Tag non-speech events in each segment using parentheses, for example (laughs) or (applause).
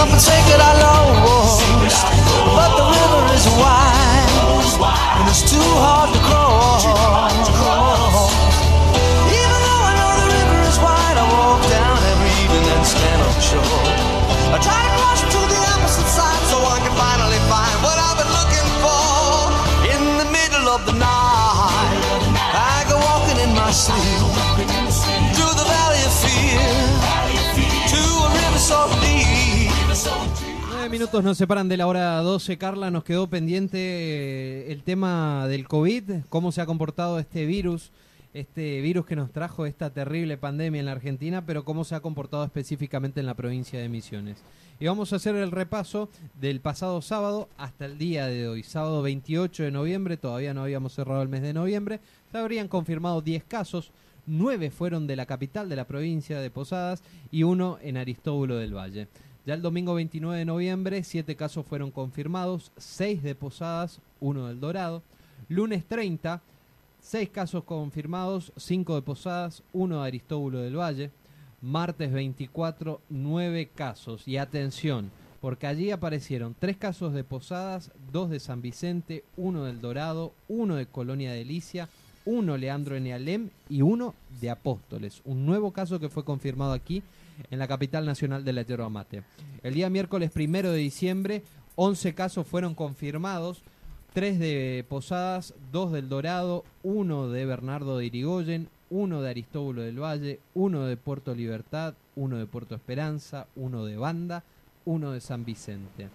up and say minutos nos separan de la hora 12. Carla, nos quedó pendiente eh, el tema del COVID, cómo se ha comportado este virus, este virus que nos trajo esta terrible pandemia en la Argentina, pero cómo se ha comportado específicamente en la provincia de Misiones. Y vamos a hacer el repaso del pasado sábado hasta el día de hoy, sábado 28 de noviembre, todavía no habíamos cerrado el mes de noviembre, se habrían confirmado 10 casos, 9 fueron de la capital de la provincia de Posadas y uno en Aristóbulo del Valle. Ya el domingo 29 de noviembre, 7 casos fueron confirmados, 6 de Posadas, 1 del Dorado. Lunes 30, 6 casos confirmados, 5 de Posadas, 1 de Aristóbulo del Valle. Martes 24, 9 casos. Y atención, porque allí aparecieron 3 casos de Posadas, 2 de San Vicente, 1 del Dorado, 1 de Colonia Delicia, 1 Leandro Enealem y 1 de Apóstoles. Un nuevo caso que fue confirmado aquí en la capital nacional de la Yerba Mate. El día miércoles primero de diciembre, 11 casos fueron confirmados, 3 de Posadas, 2 del Dorado, 1 de Bernardo de Irigoyen, 1 de Aristóbulo del Valle, 1 de Puerto Libertad, 1 de Puerto Esperanza, 1 de Banda, 1 de San Vicente.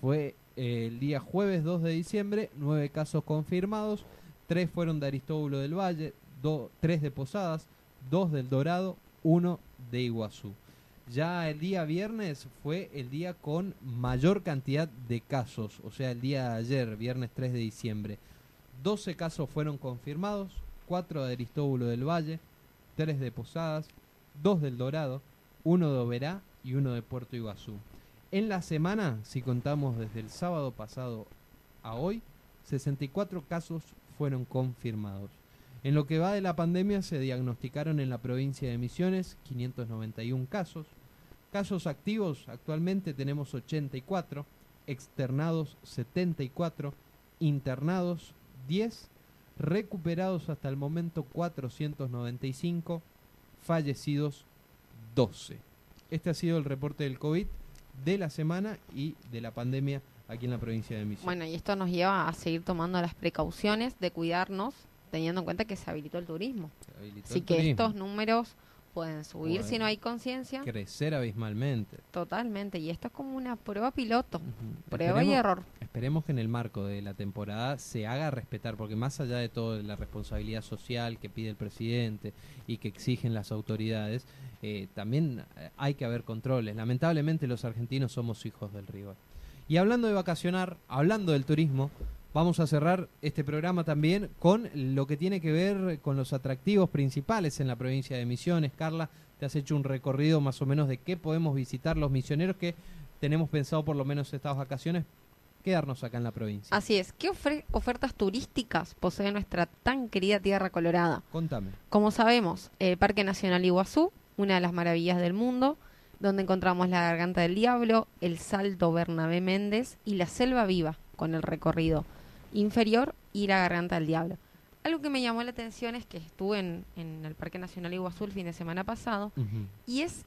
Fue eh, el día jueves 2 de diciembre, 9 casos confirmados, 3 fueron de Aristóbulo del Valle, 3 de Posadas, 2 del Dorado, 1 de Iguazú. Ya el día viernes fue el día con mayor cantidad de casos, o sea, el día de ayer, viernes 3 de diciembre. 12 casos fueron confirmados, 4 de Aristóbulo del Valle, 3 de Posadas, 2 del Dorado, 1 de Oberá y 1 de Puerto Iguazú. En la semana, si contamos desde el sábado pasado a hoy, 64 casos fueron confirmados. En lo que va de la pandemia se diagnosticaron en la provincia de Misiones 591 casos. Casos activos actualmente tenemos 84, externados 74, internados 10, recuperados hasta el momento 495, fallecidos 12. Este ha sido el reporte del COVID de la semana y de la pandemia aquí en la provincia de Misiones. Bueno, y esto nos lleva a seguir tomando las precauciones de cuidarnos, teniendo en cuenta que se habilitó el turismo. Habilitó Así el que turismo. estos números pueden subir si no hay conciencia. crecer abismalmente. Totalmente. Y esto es como una prueba piloto. Prueba y error. Esperemos que en el marco de la temporada se haga respetar, porque más allá de todo la responsabilidad social que pide el presidente y que exigen las autoridades, eh, también eh, hay que haber controles. Lamentablemente los argentinos somos hijos del rigor. Y hablando de vacacionar, hablando del turismo, vamos a cerrar este programa también con lo que tiene que ver con los atractivos principales en la provincia de Misiones. Carla, te has hecho un recorrido más o menos de qué podemos visitar los misioneros que tenemos pensado por lo menos estas vacaciones quedarnos acá en la provincia. Así es. ¿Qué ofertas turísticas posee nuestra tan querida Tierra Colorada? Contame. Como sabemos, el Parque Nacional Iguazú, una de las maravillas del mundo, donde encontramos la Garganta del Diablo, el Salto Bernabé Méndez y la Selva Viva, con el recorrido inferior y la Garganta del Diablo. Algo que me llamó la atención es que estuve en, en el Parque Nacional Iguazú el fin de semana pasado y es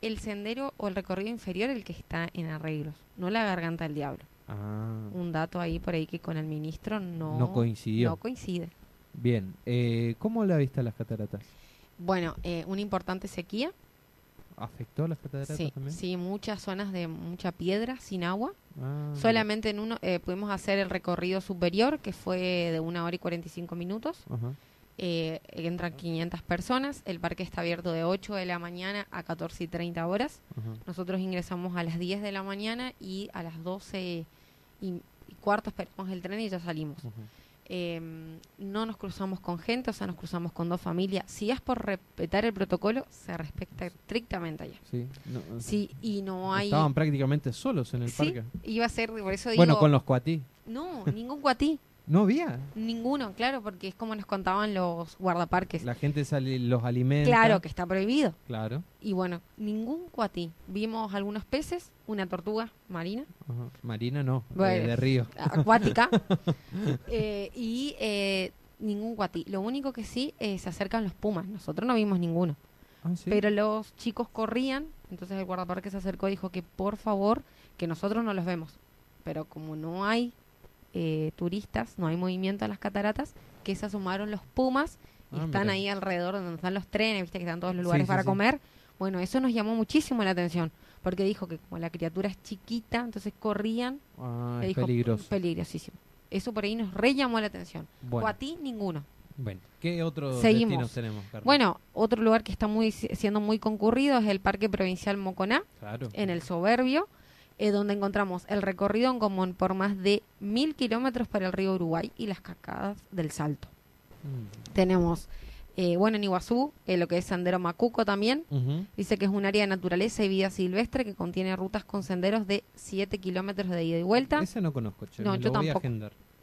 el sendero o el recorrido inferior el que está en arreglos, no la Garganta del Diablo. Ah, Un dato ahí por ahí que con el ministro no, No coincidió. no coincide. bien. Eh, ¿Cómo la viste a las cataratas? Bueno, eh, una importante sequía, ¿Afectó las cataratas Sí, también? sí, muchas zonas de mucha piedra sin agua. Ah, Solamente en uno eh, pudimos hacer el recorrido superior, que fue de una hora y 45 minutos. Ajá. Eh, entran 500 personas. El parque está abierto de 8 de la mañana a 14 y 30 horas. Ajá. Nosotros ingresamos a las 10 de la mañana y a las 12 y, y cuarto esperamos el tren y ya salimos. Ajá. Eh, no nos cruzamos con gente, o sea, nos cruzamos con dos familias. Si es por respetar el protocolo, se respeta estrictamente allá. Sí. no, Sí, y no hay... Estaban prácticamente solos en el Sí, parque. iba a ser, por eso digo... Bueno, con los cuatí. No, ningún cuatí. No había. Ninguno, claro, porque es como nos contaban los guardaparques. La gente sale, los alimenta. Claro, que está prohibido. Claro. Y bueno, ningún cuatí. Vimos algunos peces, una tortuga marina. Marina no, eh, de río. acuática, (laughs) eh, y eh, ningún cuatí. Lo único que sí eh, se acercan los pumas. Nosotros no vimos ninguno. Ah, ¿sí? Pero los chicos corrían, entonces el guardaparque se acercó y dijo que por favor, que nosotros no los vemos. Pero como no hay eh, turistas, no hay movimiento en las cataratas, que se asomaron los pumas y Ah, están mira. ahí alrededor donde están los trenes, viste que están todos los lugares sí, para sí. comer. Bueno, eso nos llamó muchísimo la atención, porque dijo que como la criatura es chiquita, entonces corrían, Ah, es dijo, peligroso. peligrosísimo. Eso por ahí nos re llamó la atención. Bueno. O a ti, ninguno. Bueno, ¿qué otros Seguimos. tenemos? Bueno, otro lugar que está muy siendo muy concurrido es el Parque Provincial Moconá. claro. en el Soberbio, eh, donde encontramos el recorrido en común por más de mil kilómetros para el río Uruguay y las cascadas del Salto. Mm. Tenemos, eh, bueno, en Iguazú, eh, lo que es Sendero Macuco también. Dice que es un área de naturaleza y vida silvestre que contiene rutas con senderos de 7 kilómetros de ida y vuelta. Ese no conozco, che, No, yo tampoco.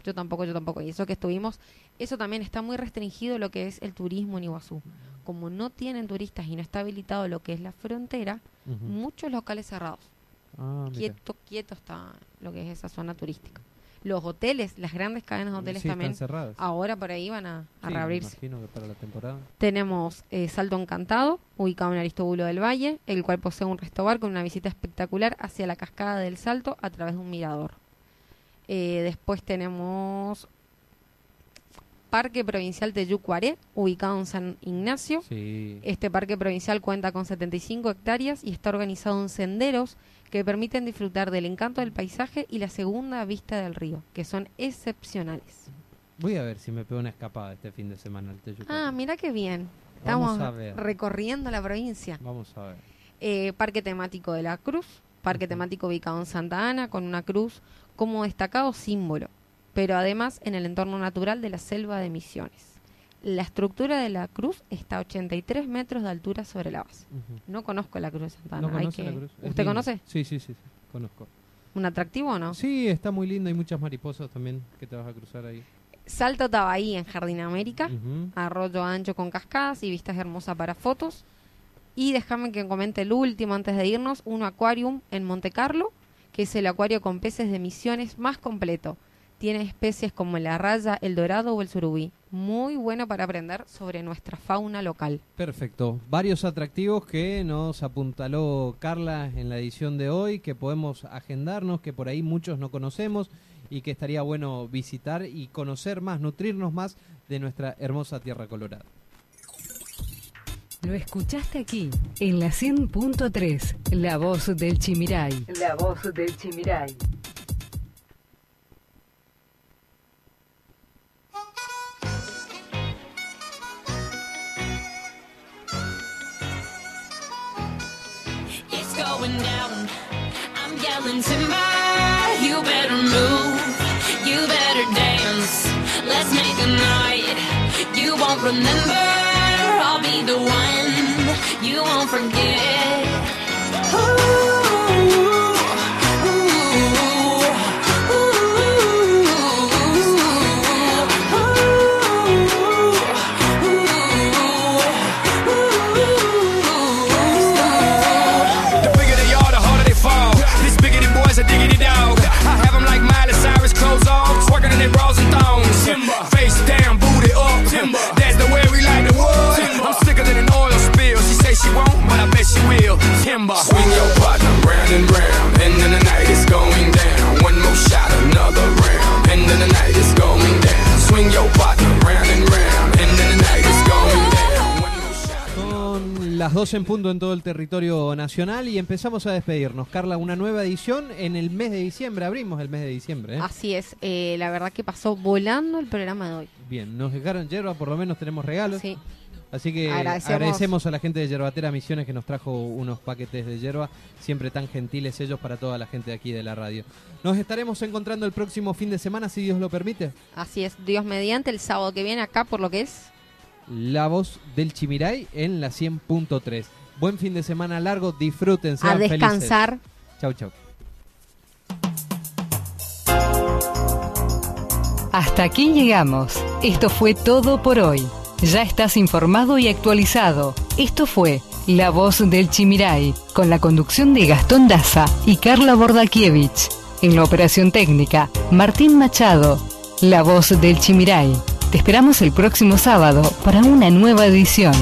Yo tampoco, yo tampoco. Y eso que estuvimos, eso también está muy restringido lo que es el turismo en Iguazú. Como no tienen turistas y no está habilitado lo que es la frontera, muchos locales cerrados. Ah, quieto, quieto está lo que es esa zona turística. Los hoteles, las grandes cadenas de hoteles Sí, también, están ahora por ahí van a, a Sí, me reabrirse. imagino que para la temporada. Tenemos eh, Salto Encantado, ubicado en Aristóbulo del Valle, el cual posee un restobar con una visita espectacular hacia la cascada del Salto a través de un mirador. Eh, después tenemos Parque Provincial de Yucuaré, ubicado en San Ignacio. Sí. Este parque provincial cuenta con 75 hectáreas y está organizado en senderos que permiten disfrutar del encanto del paisaje y la segunda vista del río, que son excepcionales. Voy a ver si me pego una escapada este fin de semana al Teyucuatí. Ah, mira qué bien. Estamos recorriendo la provincia. Vamos a ver. Eh, parque temático de la Cruz, parque temático ubicado en Santa Ana, con una cruz como destacado símbolo, pero además en el entorno natural de la selva de Misiones. La estructura de la cruz está a 83 metros de altura sobre la base. No conozco la cruz de Santa Ana. ¿No hay conoce que- la cruz? Es ¿Usted conoce? Sí, sí, sí, sí, conozco. ¿Un atractivo o no? Sí, está muy lindo. Hay muchas mariposas también que te vas a cruzar ahí. Salto Tabaí en Jardín América, arroyo ancho con cascadas y vistas hermosas para fotos. Y déjame que comente el último antes de irnos, un acuarium en Monte Carlo, que es el acuario con peces de misiones más completo. Tiene especies como la raya, el dorado o el surubí. Muy bueno para aprender sobre nuestra fauna local. Perfecto. Varios atractivos que nos apuntaló Carla en la edición de hoy, que podemos agendarnos, que por ahí muchos no conocemos y que estaría bueno visitar y conocer más, nutrirnos más de nuestra hermosa tierra colorada. Lo escuchaste aquí, en la 100.3, La Voz del Chimiray. La Voz del Chimiray. I'm timber. You better move. You better dance. Let's make a night you won't remember. Las 12 en punto en todo el territorio nacional y empezamos a despedirnos. Carla, una nueva edición en el mes de diciembre. Abrimos el mes de diciembre. ¿eh? Así es, eh, la verdad que pasó volando el programa de hoy. Bien, nos dejaron hierba, por lo menos tenemos regalos. Sí. Así que Agradecemos. agradecemos. a la gente de Yerbatera Misiones que nos trajo unos paquetes de hierba, siempre tan gentiles ellos para toda la gente de aquí de la radio. Nos estaremos encontrando el próximo fin de semana, si Dios lo permite. Así es, Dios mediante, el sábado que viene acá por lo que es. La voz del Chimiray en la 100.3. Buen fin de semana largo, disfruten, A descansar. Chau, chau. Hasta aquí llegamos. Esto fue todo por hoy. Ya estás informado y actualizado. Esto fue La Voz del Chimiray, con la conducción de Gastón Daza y Carla Bordakiewicz. En la operación técnica, Martín Machado. La Voz del Chimiray. Te esperamos el próximo sábado para una nueva edición.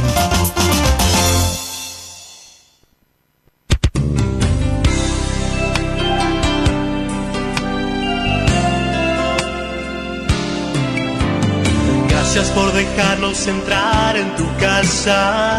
Gracias por dejarnos entrar en tu casa.